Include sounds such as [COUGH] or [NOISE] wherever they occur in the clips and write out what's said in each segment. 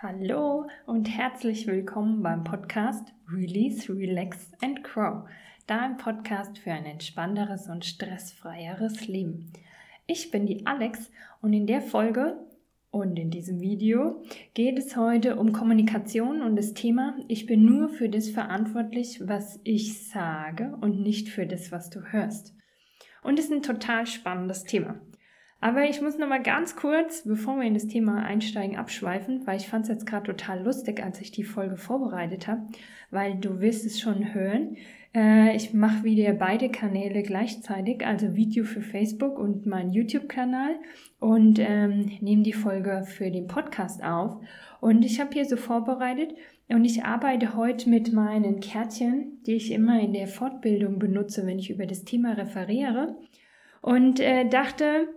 Hallo und herzlich willkommen beim Podcast Release, Relax and Grow, dein Podcast für ein entspannteres und stressfreieres Leben. Ich bin die Alex und in der Folge und in diesem Video geht es heute um Kommunikation und das Thema, ich bin nur für das verantwortlich, was ich sage und nicht für das, was du hörst. Und es ist ein total spannendes Thema. Aber ich muss noch mal ganz kurz, bevor wir in das Thema einsteigen, abschweifen, weil ich fand es jetzt gerade total lustig, als ich die Folge vorbereitet habe, weil du wirst es schon hören. Äh, ich mache wieder beide Kanäle gleichzeitig, also Video für Facebook und meinen YouTube-Kanal und ähm, nehme die Folge für den Podcast auf. Und ich habe hier so vorbereitet und ich arbeite heute mit meinen Kärtchen, die ich immer in der Fortbildung benutze, wenn ich über das Thema referiere. Und äh, dachte,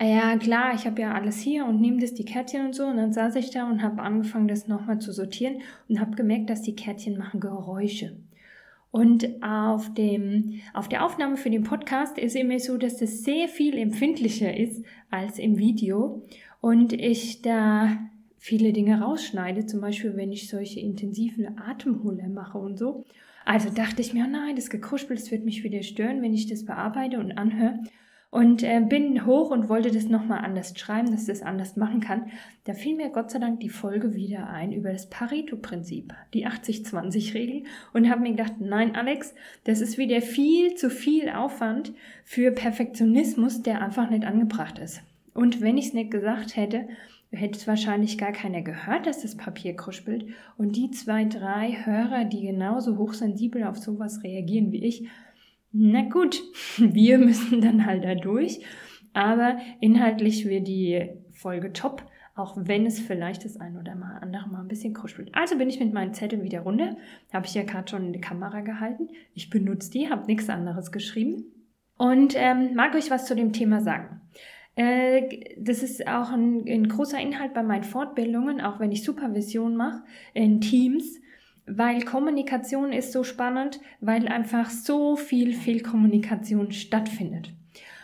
ja klar, ich habe ja alles hier und nehme das die Kärtchen und so. Und dann saß ich da und habe angefangen, das nochmal zu sortieren und habe gemerkt, dass die Kärtchen machen Geräusche. Und auf, dem, auf der Aufnahme für den Podcast ist immer so, dass das sehr viel empfindlicher ist als im Video. Und ich da viele Dinge rausschneide, zum Beispiel wenn ich solche intensiven Atemhuller mache und so. Also dachte ich mir, oh nein, das Gekruspel, das wird mich wieder stören, wenn ich das bearbeite und anhöre und äh, bin hoch und wollte das nochmal anders schreiben, dass ich das anders machen kann. Da fiel mir Gott sei Dank die Folge wieder ein über das Pareto-Prinzip, die 80-20-Regel und habe mir gedacht, nein Alex, das ist wieder viel zu viel Aufwand für Perfektionismus, der einfach nicht angebracht ist. Und wenn ich es nicht gesagt hätte, hätte es wahrscheinlich gar keiner gehört, dass das Papier kruspelt. Und die zwei, drei Hörer, die genauso hochsensibel auf sowas reagieren wie ich, na gut, [LAUGHS] wir müssen dann halt da durch. Aber inhaltlich wird die Folge top, auch wenn es vielleicht das ein oder mal andere mal ein bisschen kruschelt. Also bin ich mit meinen Zetteln wieder runter. Habe ich ja gerade schon in die Kamera gehalten. Ich benutze die, habe nichts anderes geschrieben. Und ähm, mag euch was zu dem Thema sagen. Äh, das ist auch ein, ein großer Inhalt bei meinen Fortbildungen, auch wenn ich Supervision mache in Teams weil Kommunikation ist so spannend, weil einfach so viel Fehlkommunikation stattfindet.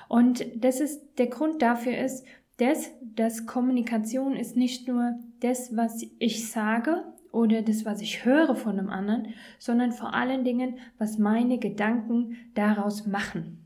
Und das ist der Grund dafür ist, dass, dass Kommunikation ist nicht nur das, was ich sage oder das, was ich höre von einem anderen, sondern vor allen Dingen, was meine Gedanken daraus machen.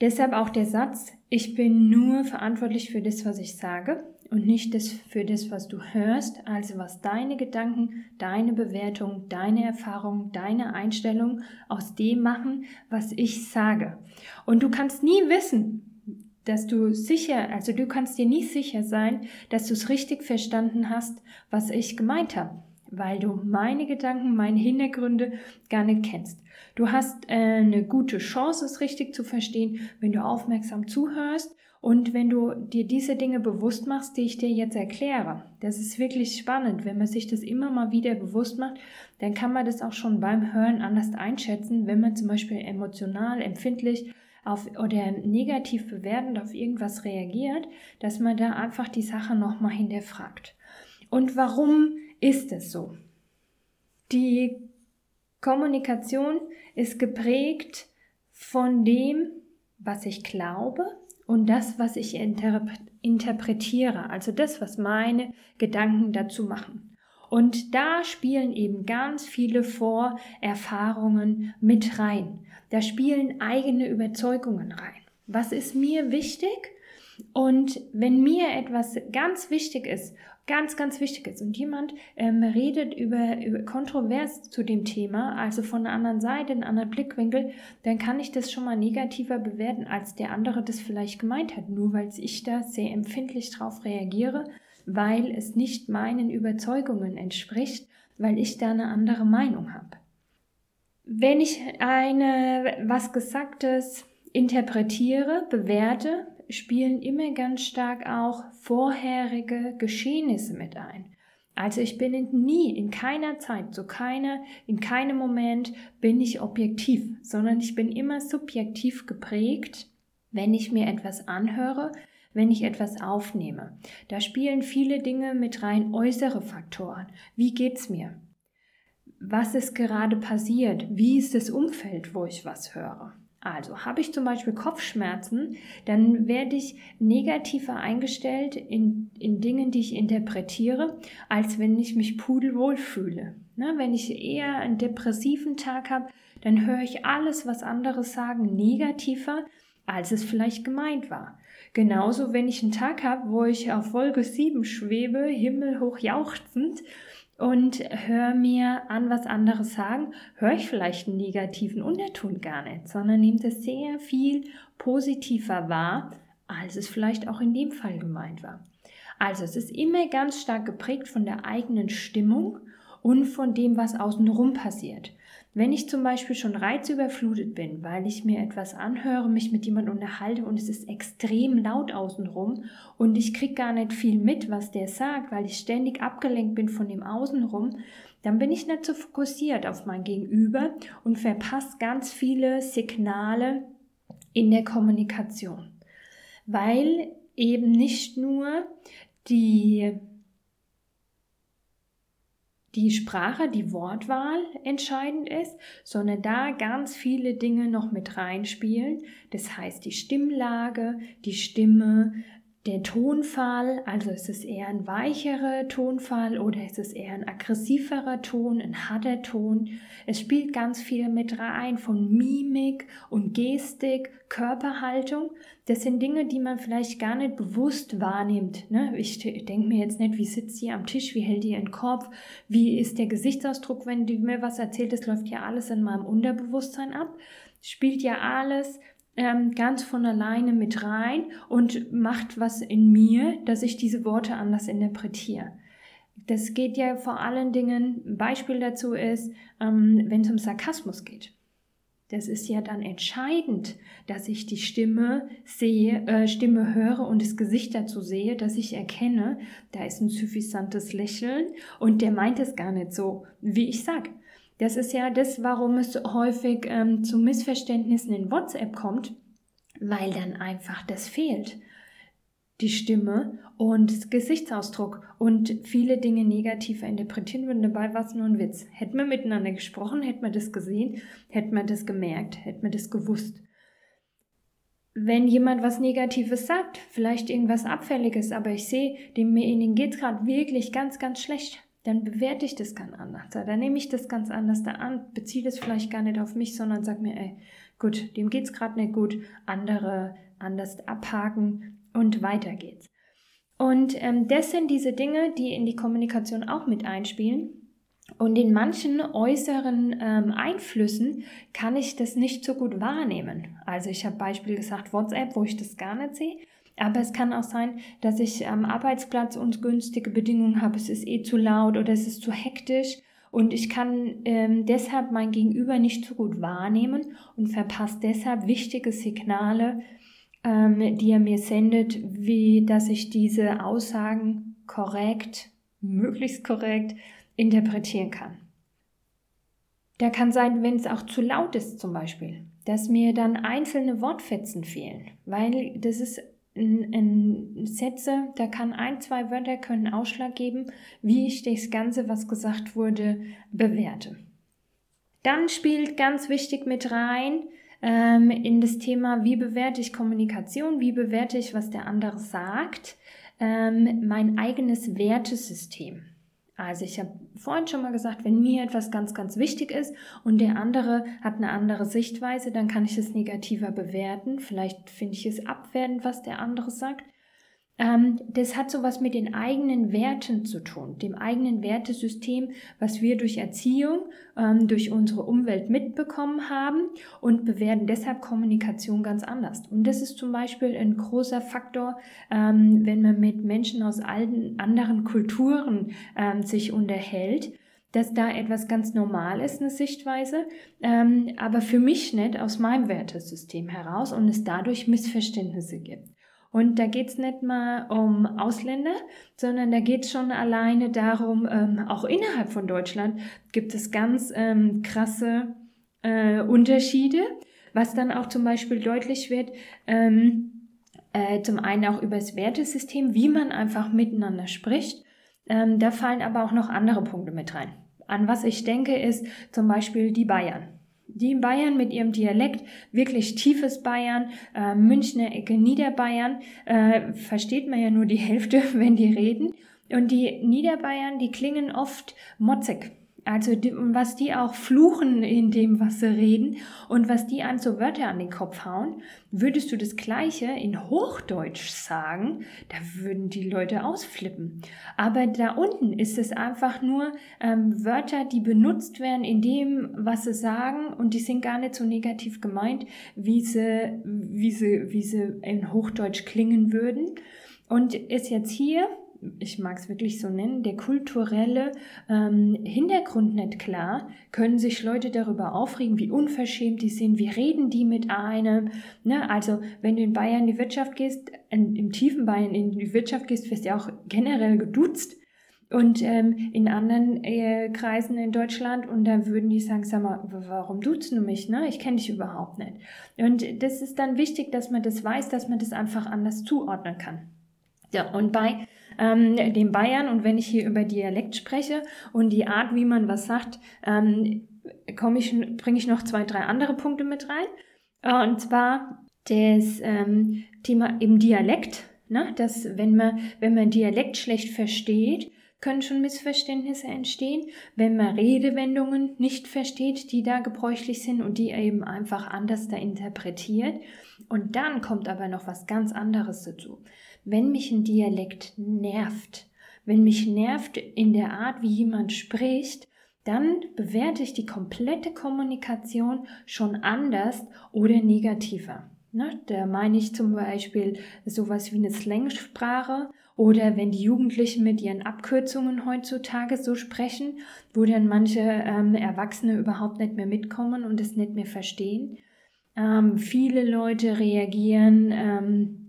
Deshalb auch der Satz, ich bin nur verantwortlich für das, was ich sage und nicht das für das, was du hörst, also was deine Gedanken, deine Bewertung, deine Erfahrung, deine Einstellung aus dem machen, was ich sage. Und du kannst nie wissen, dass du sicher, also du kannst dir nie sicher sein, dass du es richtig verstanden hast, was ich gemeint habe, weil du meine Gedanken, meine Hintergründe gar nicht kennst. Du hast äh, eine gute Chance, es richtig zu verstehen, wenn du aufmerksam zuhörst und wenn du dir diese Dinge bewusst machst, die ich dir jetzt erkläre, das ist wirklich spannend. Wenn man sich das immer mal wieder bewusst macht, dann kann man das auch schon beim Hören anders einschätzen, wenn man zum Beispiel emotional, empfindlich auf oder negativ bewertend auf irgendwas reagiert, dass man da einfach die Sache nochmal hinterfragt. Und warum ist es so? Die Kommunikation ist geprägt von dem, was ich glaube, und das, was ich interpretiere, also das, was meine Gedanken dazu machen. Und da spielen eben ganz viele Vorerfahrungen mit rein. Da spielen eigene Überzeugungen rein. Was ist mir wichtig? Und wenn mir etwas ganz wichtig ist ganz, ganz wichtig ist. Und jemand ähm, redet über, über kontrovers zu dem Thema, also von einer anderen Seite, einen anderen Blickwinkel, dann kann ich das schon mal negativer bewerten, als der andere das vielleicht gemeint hat, nur weil ich da sehr empfindlich drauf reagiere, weil es nicht meinen Überzeugungen entspricht, weil ich da eine andere Meinung habe. Wenn ich eine was Gesagtes interpretiere, bewerte, spielen immer ganz stark auch vorherige Geschehnisse mit ein. Also ich bin nie, in keiner Zeit, zu keiner, in keinem Moment bin ich objektiv, sondern ich bin immer subjektiv geprägt, wenn ich mir etwas anhöre, wenn ich etwas aufnehme. Da spielen viele Dinge mit rein, äußere Faktoren. Wie geht's mir? Was ist gerade passiert? Wie ist das Umfeld, wo ich was höre? Also habe ich zum Beispiel Kopfschmerzen, dann werde ich negativer eingestellt in, in Dingen, die ich interpretiere, als wenn ich mich pudelwohl fühle. Ne, wenn ich eher einen depressiven Tag habe, dann höre ich alles, was andere sagen, negativer, als es vielleicht gemeint war. Genauso, wenn ich einen Tag habe, wo ich auf Wolke 7 schwebe, himmelhoch jauchzend, und höre mir an, was andere sagen, höre ich vielleicht einen negativen Unterton gar nicht, sondern nehme es sehr viel positiver wahr, als es vielleicht auch in dem Fall gemeint war. Also es ist immer ganz stark geprägt von der eigenen Stimmung und von dem, was außenrum passiert. Wenn ich zum Beispiel schon reizüberflutet bin, weil ich mir etwas anhöre, mich mit jemandem unterhalte und es ist extrem laut außenrum und ich kriege gar nicht viel mit, was der sagt, weil ich ständig abgelenkt bin von dem Außenrum, dann bin ich nicht so fokussiert auf mein Gegenüber und verpasse ganz viele Signale in der Kommunikation. Weil eben nicht nur die die Sprache, die Wortwahl entscheidend ist, sondern da ganz viele Dinge noch mit reinspielen. Das heißt die Stimmlage, die Stimme, der Tonfall, also ist es eher ein weicherer Tonfall oder ist es eher ein aggressiverer Ton, ein harter Ton. Es spielt ganz viel mit rein von Mimik und Gestik, Körperhaltung. Das sind Dinge, die man vielleicht gar nicht bewusst wahrnimmt. Ne? Ich denke mir jetzt nicht, wie sitzt sie am Tisch, wie hält die ihren Kopf, wie ist der Gesichtsausdruck, wenn die mir was erzählt, das läuft ja alles in meinem Unterbewusstsein ab. Spielt ja alles ähm, ganz von alleine mit rein und macht was in mir, dass ich diese Worte anders interpretiere. Das geht ja vor allen Dingen, ein Beispiel dazu ist, ähm, wenn es um Sarkasmus geht. Das ist ja dann entscheidend, dass ich die Stimme sehe, äh, Stimme höre und das Gesicht dazu sehe, dass ich erkenne, da ist ein suffisantes Lächeln und der meint es gar nicht so, wie ich sage. Das ist ja das, warum es häufig ähm, zu Missverständnissen in WhatsApp kommt, weil dann einfach das fehlt. Die Stimme und Gesichtsausdruck und viele Dinge negativer interpretieren würden. Dabei war es nur ein Witz. Hätten wir miteinander gesprochen, hätten wir das gesehen, hätten wir das gemerkt, hätten wir das gewusst. Wenn jemand was Negatives sagt, vielleicht irgendwas Abfälliges, aber ich sehe, dem mir ihnen geht es gerade wirklich ganz, ganz schlecht, dann bewerte ich das ganz anders. Dann nehme ich das ganz anders da an, beziehe das vielleicht gar nicht auf mich, sondern sag mir, ey, gut, dem geht's gerade nicht gut, andere anders abhaken und weiter geht's. Und ähm, das sind diese Dinge, die in die Kommunikation auch mit einspielen. Und in manchen äußeren ähm, Einflüssen kann ich das nicht so gut wahrnehmen. Also ich habe Beispiel gesagt WhatsApp, wo ich das gar nicht sehe. Aber es kann auch sein, dass ich am Arbeitsplatz ungünstige Bedingungen habe. Es ist eh zu laut oder es ist zu hektisch. Und ich kann ähm, deshalb mein Gegenüber nicht so gut wahrnehmen und verpasse deshalb wichtige Signale, ähm, die er mir sendet, wie dass ich diese Aussagen korrekt, möglichst korrekt interpretieren kann. Da kann sein, wenn es auch zu laut ist zum Beispiel, dass mir dann einzelne Wortfetzen fehlen, weil das ist Sätze, da kann ein, zwei Wörter können Ausschlag geben, wie ich das Ganze, was gesagt wurde, bewerte. Dann spielt ganz wichtig mit rein ähm, in das Thema, wie bewerte ich Kommunikation, wie bewerte ich, was der andere sagt, ähm, mein eigenes Wertesystem. Also ich habe vorhin schon mal gesagt, wenn mir etwas ganz, ganz wichtig ist und der andere hat eine andere Sichtweise, dann kann ich es negativer bewerten. Vielleicht finde ich es abwertend, was der andere sagt. Ähm, das hat sowas mit den eigenen Werten zu tun, dem eigenen Wertesystem, was wir durch Erziehung, ähm, durch unsere Umwelt mitbekommen haben und bewerten deshalb Kommunikation ganz anders. Und das ist zum Beispiel ein großer Faktor, ähm, wenn man mit Menschen aus allen anderen Kulturen sich unterhält dass da etwas ganz normal ist, eine Sichtweise, ähm, aber für mich nicht aus meinem Wertesystem heraus und es dadurch Missverständnisse gibt. Und da geht's nicht mal um Ausländer, sondern da geht's schon alleine darum, ähm, auch innerhalb von Deutschland gibt es ganz ähm, krasse äh, Unterschiede, was dann auch zum Beispiel deutlich wird, ähm, äh, zum einen auch über das Wertesystem, wie man einfach miteinander spricht. Ähm, da fallen aber auch noch andere Punkte mit rein. An was ich denke, ist zum Beispiel die Bayern Die in Bayern mit ihrem Dialekt, wirklich tiefes Bayern, äh, Münchner Ecke, Niederbayern, äh, versteht man ja nur die [LAUGHS] Hälfte, wenn die reden. Und die Niederbayern, die klingen oft motzig. Also was die auch fluchen in dem, was sie reden und was die an so Wörter an den Kopf hauen, würdest du das gleiche in Hochdeutsch sagen, da würden die Leute ausflippen. Aber da unten ist es einfach nur ähm, Wörter, die benutzt werden in dem, was sie sagen und die sind gar nicht so negativ gemeint, wie sie, wie sie, wie sie in Hochdeutsch klingen würden. Und ist jetzt hier ich mag es wirklich so nennen, der kulturelle ähm, Hintergrund nicht klar, können sich Leute darüber aufregen, wie unverschämt die sind, wie reden die mit einem. Ne? Also wenn du in Bayern in die Wirtschaft gehst, in, im tiefen Bayern in die Wirtschaft gehst, wirst du ja auch generell geduzt. Und ähm, in anderen äh, Kreisen in Deutschland und da würden die sagen, sag mal, warum duzen du mich? Ne? Ich kenne dich überhaupt nicht. Und das ist dann wichtig, dass man das weiß, dass man das einfach anders zuordnen kann. Ja, und bei ähm, den Bayern und wenn ich hier über Dialekt spreche und die Art, wie man was sagt, ähm, ich, bringe ich noch zwei, drei andere Punkte mit rein. Und zwar das ähm, Thema im Dialekt, ne? dass wenn man, wenn man Dialekt schlecht versteht, können schon Missverständnisse entstehen, wenn man Redewendungen nicht versteht, die da gebräuchlich sind und die eben einfach anders da interpretiert. Und dann kommt aber noch was ganz anderes dazu wenn mich ein Dialekt nervt, wenn mich nervt in der Art, wie jemand spricht, dann bewerte ich die komplette Kommunikation schon anders oder negativer. Ne, da meine ich zum Beispiel sowas wie eine Slangsprache oder wenn die Jugendlichen mit ihren Abkürzungen heutzutage so sprechen, wo dann manche ähm, Erwachsene überhaupt nicht mehr mitkommen und es nicht mehr verstehen. Ähm, viele Leute reagieren ähm,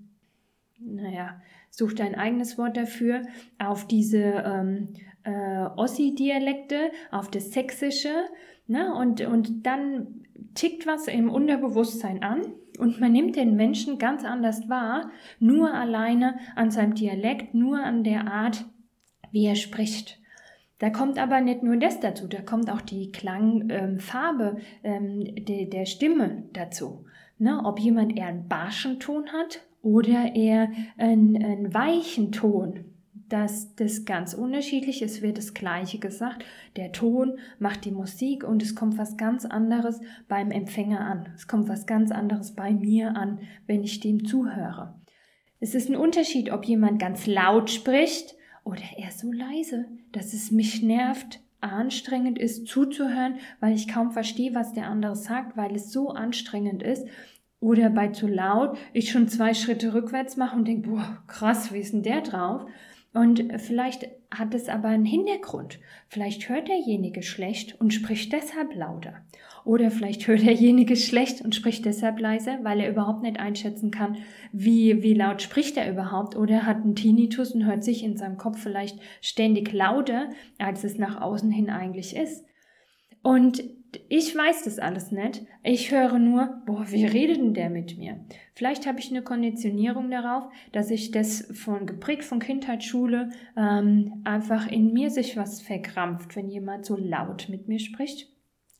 naja, such dein eigenes Wort dafür, auf diese ähm, äh, Ossi-Dialekte, auf das Sächsische, ne? und, und dann tickt was im Unterbewusstsein an und man nimmt den Menschen ganz anders wahr, nur alleine an seinem Dialekt, nur an der Art, wie er spricht. Da kommt aber nicht nur das dazu, da kommt auch die Klangfarbe ähm, ähm, de, der Stimme dazu. Ne? Ob jemand eher einen barschen Ton hat oder eher einen, einen weichen Ton. dass das ganz unterschiedlich. Es wird das Gleiche gesagt. Der Ton macht die Musik und es kommt was ganz anderes beim Empfänger an. Es kommt was ganz anderes bei mir an, wenn ich dem zuhöre. Es ist ein Unterschied, ob jemand ganz laut spricht oder eher so leise, dass es mich nervt, anstrengend ist zuzuhören, weil ich kaum verstehe, was der andere sagt, weil es so anstrengend ist oder bei zu laut ich schon zwei Schritte rückwärts mache und denke, boah, krass, wie ist denn der drauf? Und vielleicht hat es aber einen Hintergrund. Vielleicht hört derjenige schlecht und spricht deshalb lauter. Oder vielleicht [LAUGHS] hört derjenige schlecht und spricht deshalb leise, weil er überhaupt nicht einschätzen kann, wie, wie laut spricht er überhaupt. Oder hat einen Tinnitus und hört sich in seinem Kopf vielleicht ständig lauter, als es nach außen hin eigentlich ist. Und ich weiß das alles nicht. Ich höre nur, boah, wie redet denn der mit mir? Vielleicht habe ich eine Konditionierung darauf, dass ich das von geprägt von Kindheitsschule ähm, einfach in mir sich was verkrampft, wenn jemand so laut mit mir spricht.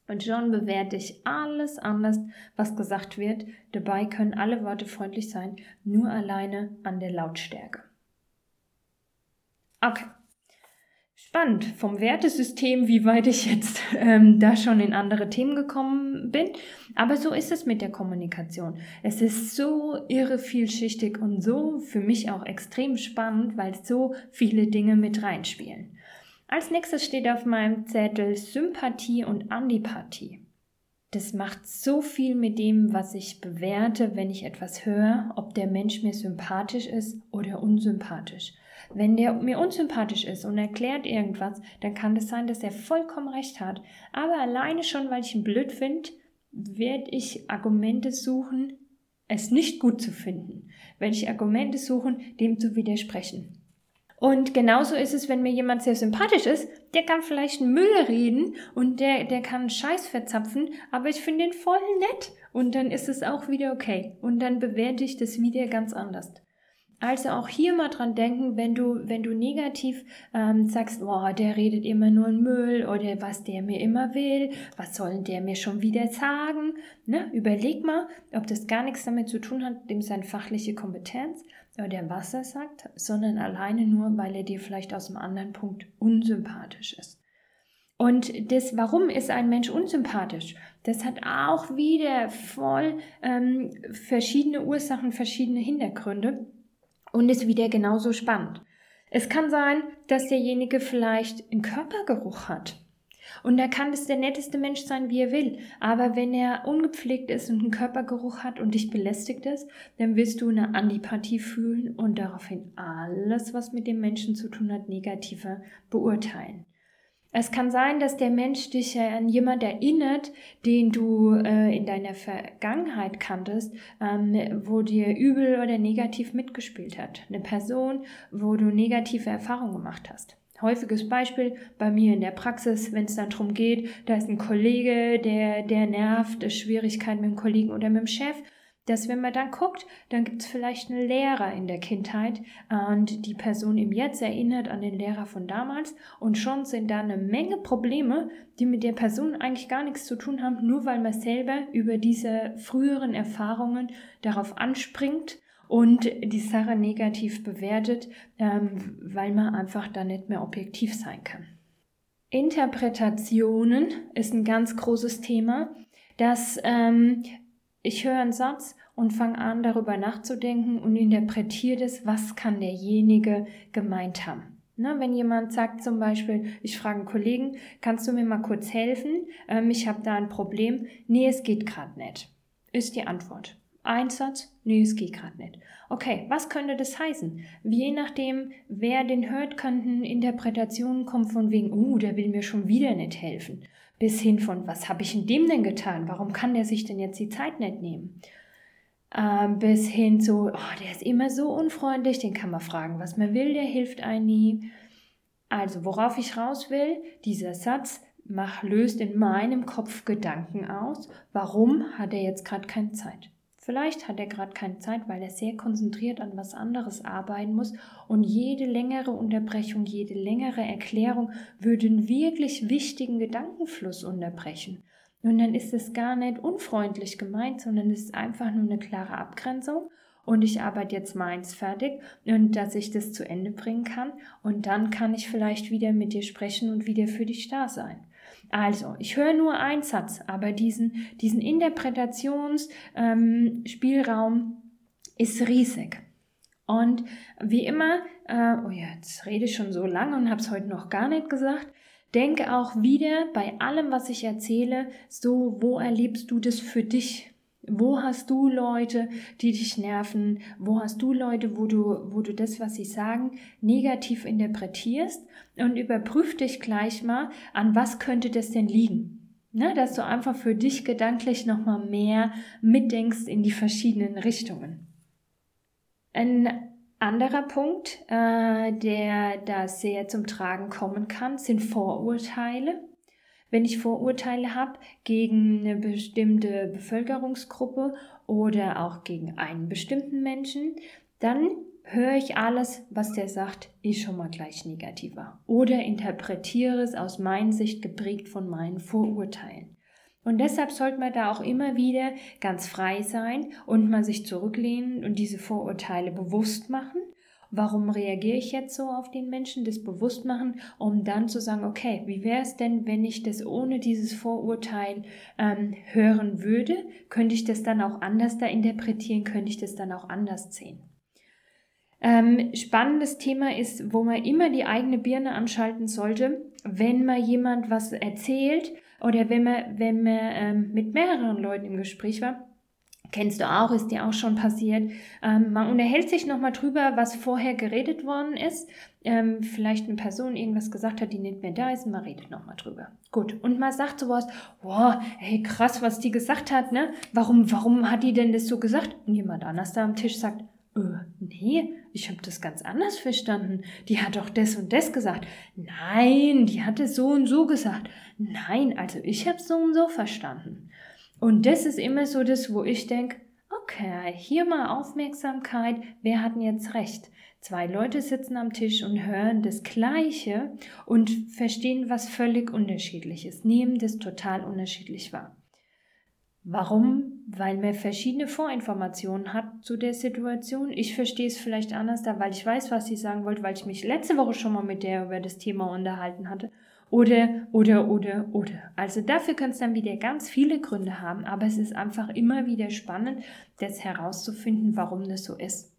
Und schon bewerte ich alles anders, was gesagt wird. Dabei können alle Worte freundlich sein, nur alleine an der Lautstärke. Okay. Spannend vom Wertesystem, wie weit ich jetzt ähm, da schon in andere Themen gekommen bin. Aber so ist es mit der Kommunikation. Es ist so irre vielschichtig und so für mich auch extrem spannend, weil so viele Dinge mit reinspielen. Als nächstes steht auf meinem Zettel Sympathie und Antipathie. Das macht so viel mit dem, was ich bewerte, wenn ich etwas höre, ob der Mensch mir sympathisch ist oder unsympathisch. Wenn der mir unsympathisch ist und erklärt irgendwas, dann kann es sein, dass er vollkommen recht hat. Aber alleine schon, weil ich ihn blöd finde, werde ich Argumente suchen, es nicht gut zu finden. Werde ich Argumente suchen, dem zu widersprechen. Und genauso ist es, wenn mir jemand sehr sympathisch ist, der kann vielleicht Müll reden und der, der kann Scheiß verzapfen, aber ich finde ihn voll nett und dann ist es auch wieder okay. Und dann bewerte ich das wieder ganz anders. Also auch hier mal dran denken, wenn du, wenn du negativ ähm, sagst, boah, der redet immer nur in Müll oder was der mir immer will, was soll der mir schon wieder sagen? Ne? Überleg mal, ob das gar nichts damit zu tun hat, dem seine fachliche Kompetenz oder was er sagt, sondern alleine nur, weil er dir vielleicht aus einem anderen Punkt unsympathisch ist. Und das, warum ist ein Mensch unsympathisch? Das hat auch wieder voll ähm, verschiedene Ursachen, verschiedene Hintergründe und ist wieder genauso spannend. Es kann sein, dass derjenige vielleicht einen Körpergeruch hat. Und da kann es der netteste Mensch sein, wie er will. Aber wenn er ungepflegt ist und einen Körpergeruch hat und dich belästigt ist, dann wirst du eine Antipathie fühlen und daraufhin alles, was mit dem Menschen zu tun hat, negativer beurteilen. Es kann sein, dass der Mensch dich an jemand erinnert, den du äh, in deiner Vergangenheit kanntest, ähm, wo dir übel oder negativ mitgespielt hat. Eine Person, wo du negative Erfahrungen gemacht hast. Häufiges Beispiel bei mir in der Praxis, wenn es dann darum geht, da ist ein Kollege, der, der nervt, Schwierigkeiten mit dem Kollegen oder mit dem Chef dass wenn man dann guckt, dann gibt es vielleicht einen Lehrer in der Kindheit und die Person im Jetzt erinnert an den Lehrer von damals und schon sind da eine Menge Probleme, die mit der Person eigentlich gar nichts zu tun haben, nur weil man selber über diese früheren Erfahrungen darauf anspringt und die Sache negativ bewertet, ähm, weil man einfach da nicht mehr objektiv sein kann. Interpretationen ist ein ganz großes Thema. Das ähm, ich höre einen Satz und fange an, darüber nachzudenken und interpretiere das, was kann derjenige gemeint haben. Na, wenn jemand sagt zum Beispiel, ich frage einen Kollegen, kannst du mir mal kurz helfen? Ähm, ich habe da ein Problem. Nee, es geht gerade nicht. Ist die Antwort. Ein Satz, nee, es geht gerade nicht. Okay, was könnte das heißen? Je nachdem, wer den hört, könnten Interpretationen kommen von wegen, oh, der will mir schon wieder nicht helfen bis hin von, was habe ich in dem denn getan? Warum kann der sich denn jetzt die Zeit nicht nehmen? Ähm, bis hin zu, oh, der ist immer so unfreundlich, den kann man fragen, was man will, der hilft einem nie. Also, worauf ich raus will, dieser Satz mach, löst in meinem Kopf Gedanken aus, warum hat er jetzt gerade keine Zeit? Vielleicht hat er gerade keine Zeit, weil er sehr konzentriert an was anderes arbeiten muss und jede längere Unterbrechung, jede längere Erklärung würde einen wirklich wichtigen Gedankenfluss unterbrechen. Und dann ist es gar nicht unfreundlich gemeint, sondern es ist einfach nur eine klare Abgrenzung und ich arbeite jetzt meins fertig und dass ich das zu Ende bringen kann und dann kann ich vielleicht wieder mit dir sprechen und wieder für dich da sein. Also, ich höre nur einen Satz, aber diesen, diesen Interpretationsspielraum ähm, ist riesig. Und wie immer, äh, oh ja, jetzt rede ich schon so lange und habe es heute noch gar nicht gesagt, denke auch wieder bei allem, was ich erzähle, so, wo erlebst du das für dich? Wo hast du Leute, die dich nerven? Wo hast du Leute, wo du, wo du das, was sie sagen, negativ interpretierst? Und überprüf dich gleich mal, an was könnte das denn liegen? Ne, dass du einfach für dich gedanklich nochmal mehr mitdenkst in die verschiedenen Richtungen. Ein anderer Punkt, äh, der da sehr zum Tragen kommen kann, sind Vorurteile. Wenn ich Vorurteile habe gegen eine bestimmte Bevölkerungsgruppe oder auch gegen einen bestimmten Menschen, dann höre ich alles, was der sagt, ist schon mal gleich negativer oder interpretiere es aus meiner Sicht geprägt von meinen Vorurteilen. Und deshalb sollte man da auch immer wieder ganz frei sein und mal sich zurücklehnen und diese Vorurteile bewusst machen warum reagiere ich jetzt so auf den Menschen, das bewusst machen, um dann zu sagen, okay, wie wäre es denn, wenn ich das ohne dieses Vorurteil ähm, hören würde? Könnte ich das dann auch anders da interpretieren? Könnte ich das dann auch anders sehen? Ähm, spannendes Thema ist, wo man immer die eigene Birne anschalten sollte, wenn mal jemand was erzählt oder wenn man, wenn man ähm, mit mehreren Leuten im Gespräch war Kennst du auch, ist dir auch schon passiert. Ähm, man unterhält sich nochmal drüber, was vorher geredet worden ist. Ähm, vielleicht eine Person irgendwas gesagt hat, die nicht mehr da ist, und man redet nochmal drüber. Gut. Und man sagt sowas, boah, hey, krass, was die gesagt hat, ne? Warum, warum hat die denn das so gesagt? Und jemand anders da am Tisch sagt, äh, nee, ich habe das ganz anders verstanden. Die hat doch das und das gesagt. Nein, die hat es so und so gesagt. Nein, also ich habe so und so verstanden. Und das ist immer so das, wo ich denke, okay, hier mal Aufmerksamkeit, wer hat denn jetzt recht? Zwei Leute sitzen am Tisch und hören das Gleiche und verstehen was völlig unterschiedliches, nehmen das total unterschiedlich wahr. Warum? Weil man verschiedene Vorinformationen hat zu der Situation. Ich verstehe es vielleicht anders, da weil ich weiß, was sie sagen wollte, weil ich mich letzte Woche schon mal mit der über das Thema unterhalten hatte. Oder, oder, oder, oder. Also dafür können es dann wieder ganz viele Gründe haben, aber es ist einfach immer wieder spannend, das herauszufinden, warum das so ist.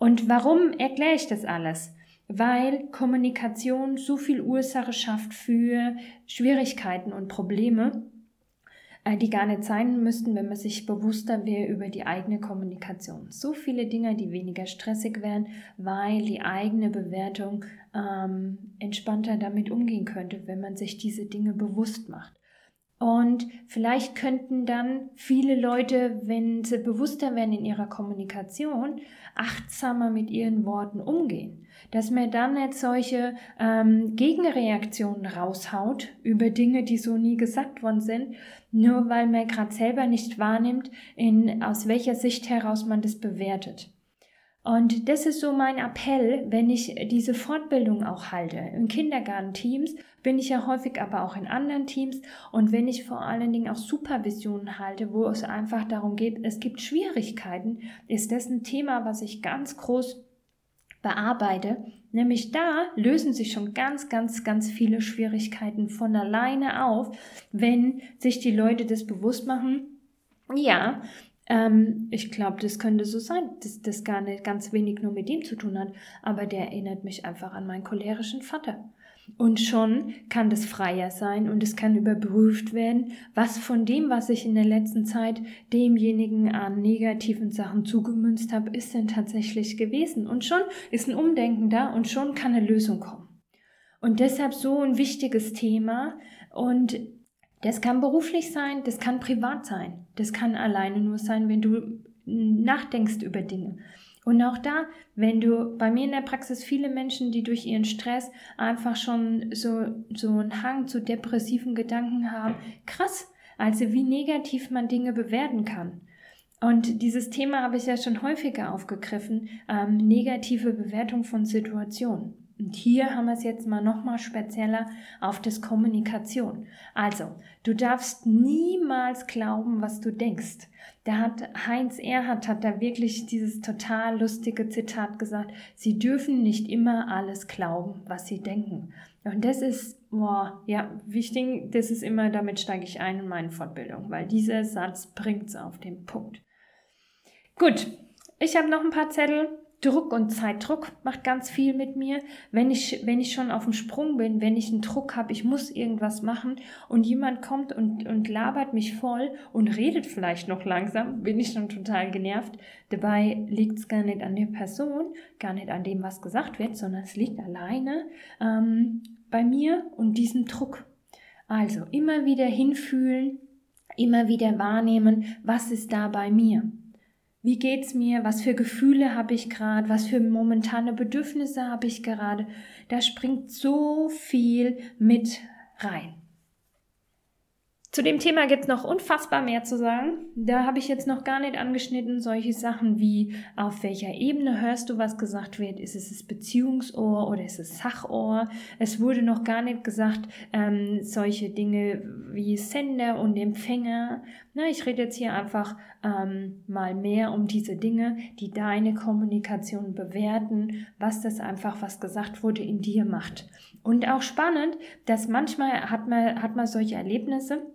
Und warum erkläre ich das alles? Weil Kommunikation so viel Ursache schafft für Schwierigkeiten und Probleme, die gar nicht sein müssten, wenn man sich bewusster wäre über die eigene Kommunikation. So viele Dinge, die weniger stressig wären, weil die eigene Bewertung ähm, entspannter damit umgehen könnte, wenn man sich diese Dinge bewusst macht. Und vielleicht könnten dann viele Leute, wenn sie bewusster werden in ihrer Kommunikation, achtsamer mit ihren Worten umgehen. Dass man dann nicht solche ähm, Gegenreaktionen raushaut über Dinge, die so nie gesagt worden sind, nur weil man gerade selber nicht wahrnimmt, in, aus welcher Sicht heraus man das bewertet. Und das ist so mein Appell, wenn ich diese Fortbildung auch halte. In Kindergartenteams bin ich ja häufig aber auch in anderen Teams und wenn ich vor allen Dingen auch Supervisionen halte, wo es einfach darum geht, es gibt Schwierigkeiten, ist das ein Thema, was ich ganz groß bearbeite. Nämlich da lösen sich schon ganz, ganz, ganz viele Schwierigkeiten von alleine auf, wenn sich die Leute das bewusst machen. Ja, ähm, ich glaube, das könnte so sein, dass das gar nicht ganz wenig nur mit ihm zu tun hat, aber der erinnert mich einfach an meinen cholerischen Vater. Und schon kann das freier sein und es kann überprüft werden, was von dem, was ich in der letzten Zeit demjenigen an negativen Sachen zugemünzt habe, ist denn tatsächlich gewesen. Und schon ist ein Umdenken da und schon kann eine Lösung kommen. Und deshalb so ein wichtiges Thema und das kann beruflich sein, das kann privat sein, das kann alleine nur sein, wenn du nachdenkst über Dinge. Und auch da, wenn du bei mir in der Praxis viele Menschen, die durch ihren Stress einfach schon so, so einen Hang zu depressiven Gedanken haben, krass, also wie negativ man Dinge bewerten kann. Und dieses Thema habe ich ja schon häufiger aufgegriffen, ähm, negative Bewertung von Situationen. Und hier haben wir es jetzt mal nochmal spezieller auf das Kommunikation. Also, du darfst niemals glauben, was du denkst. Da hat Heinz Erhardt hat da wirklich dieses total lustige Zitat gesagt, sie dürfen nicht immer alles glauben, was sie denken. Und das ist, boah, ja, wichtig, das ist immer, damit steige ich ein in meine Fortbildung, weil dieser Satz bringt es auf den Punkt. Gut, ich habe noch ein paar Zettel Druck und Zeitdruck macht ganz viel mit mir. Wenn ich, wenn ich schon auf dem Sprung bin, wenn ich einen Druck habe, ich muss irgendwas machen und jemand kommt und, und labert mich voll und redet vielleicht noch langsam, bin ich schon total genervt. Dabei liegt es gar nicht an der Person, gar nicht an dem, was gesagt wird, sondern es liegt alleine ähm, bei mir und diesem Druck. Also immer wieder hinfühlen, immer wieder wahrnehmen, was ist da bei mir. Wie geht's mir? Was für Gefühle habe ich gerade? Was für momentane Bedürfnisse habe ich gerade? Da springt so viel mit rein. Zu dem Thema gibt es noch unfassbar mehr zu sagen. Da habe ich jetzt noch gar nicht angeschnitten. Solche Sachen wie, auf welcher Ebene hörst du, was gesagt wird? Ist es das Beziehungsohr oder ist es Sachohr? Es wurde noch gar nicht gesagt, ähm, solche Dinge wie Sender und Empfänger. Na, ich rede jetzt hier einfach ähm, mal mehr um diese Dinge, die deine Kommunikation bewerten, was das einfach, was gesagt wurde, in dir macht. Und auch spannend, dass manchmal hat man, hat man solche Erlebnisse,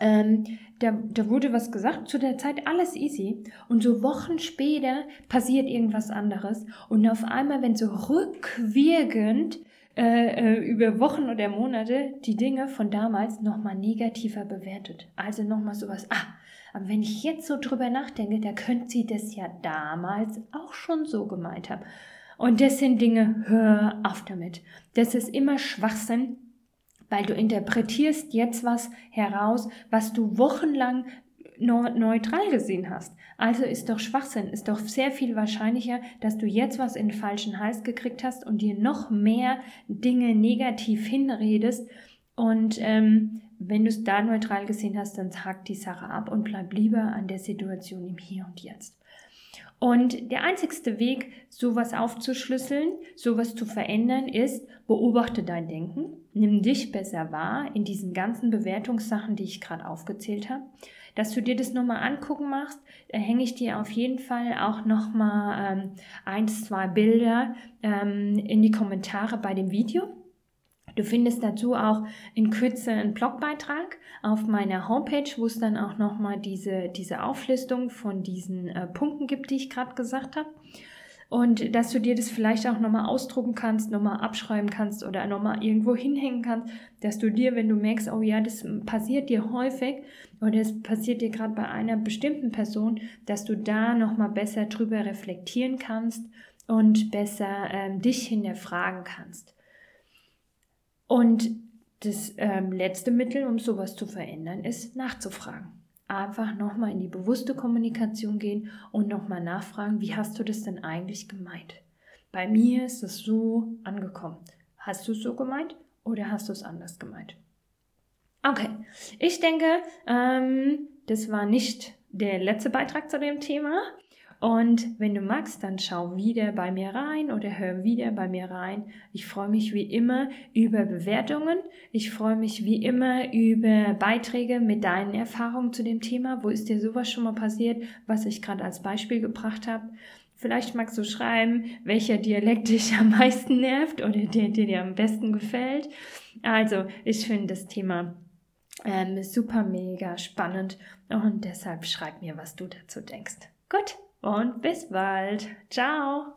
ähm, da, da wurde was gesagt, zu der Zeit alles easy. Und so Wochen später passiert irgendwas anderes. Und auf einmal, wenn so rückwirkend äh, äh, über Wochen oder Monate die Dinge von damals nochmal negativer bewertet. Also nochmal sowas, ah, aber wenn ich jetzt so drüber nachdenke, da könnte sie das ja damals auch schon so gemeint haben. Und das sind Dinge, hör auf damit. Das ist immer Schwachsinn, weil du interpretierst jetzt was heraus, was du wochenlang neutral gesehen hast. Also ist doch Schwachsinn, ist doch sehr viel wahrscheinlicher, dass du jetzt was in den falschen Hals gekriegt hast und dir noch mehr Dinge negativ hinredest. Und ähm, wenn du es da neutral gesehen hast, dann hack die Sache ab und bleib lieber an der Situation im Hier und Jetzt. Und der einzigste Weg, sowas aufzuschlüsseln, sowas zu verändern, ist, beobachte dein Denken, nimm dich besser wahr in diesen ganzen Bewertungssachen, die ich gerade aufgezählt habe. Dass du dir das nochmal angucken machst, da hänge ich dir auf jeden Fall auch nochmal ähm, eins, zwei Bilder ähm, in die Kommentare bei dem Video. Du findest dazu auch in Kürze einen Blogbeitrag auf meiner Homepage, wo es dann auch nochmal diese, diese Auflistung von diesen äh, Punkten gibt, die ich gerade gesagt habe. Und dass du dir das vielleicht auch nochmal ausdrucken kannst, nochmal abschreiben kannst oder nochmal irgendwo hinhängen kannst, dass du dir, wenn du merkst, oh ja, das passiert dir häufig oder es passiert dir gerade bei einer bestimmten Person, dass du da nochmal besser drüber reflektieren kannst und besser ähm, dich hinterfragen kannst. Und das ähm, letzte Mittel, um sowas zu verändern, ist nachzufragen. Einfach nochmal in die bewusste Kommunikation gehen und nochmal nachfragen, wie hast du das denn eigentlich gemeint? Bei mir ist es so angekommen. Hast du es so gemeint oder hast du es anders gemeint? Okay, ich denke, ähm, das war nicht der letzte Beitrag zu dem Thema. Und wenn du magst, dann schau wieder bei mir rein oder hör wieder bei mir rein. Ich freue mich wie immer über Bewertungen. Ich freue mich wie immer über Beiträge mit deinen Erfahrungen zu dem Thema. Wo ist dir sowas schon mal passiert, was ich gerade als Beispiel gebracht habe? Vielleicht magst du schreiben, welcher Dialekt dich am meisten nervt oder der, der dir am besten gefällt. Also, ich finde das Thema ähm, super mega spannend und deshalb schreib mir, was du dazu denkst. Gut, und bis bald. Ciao.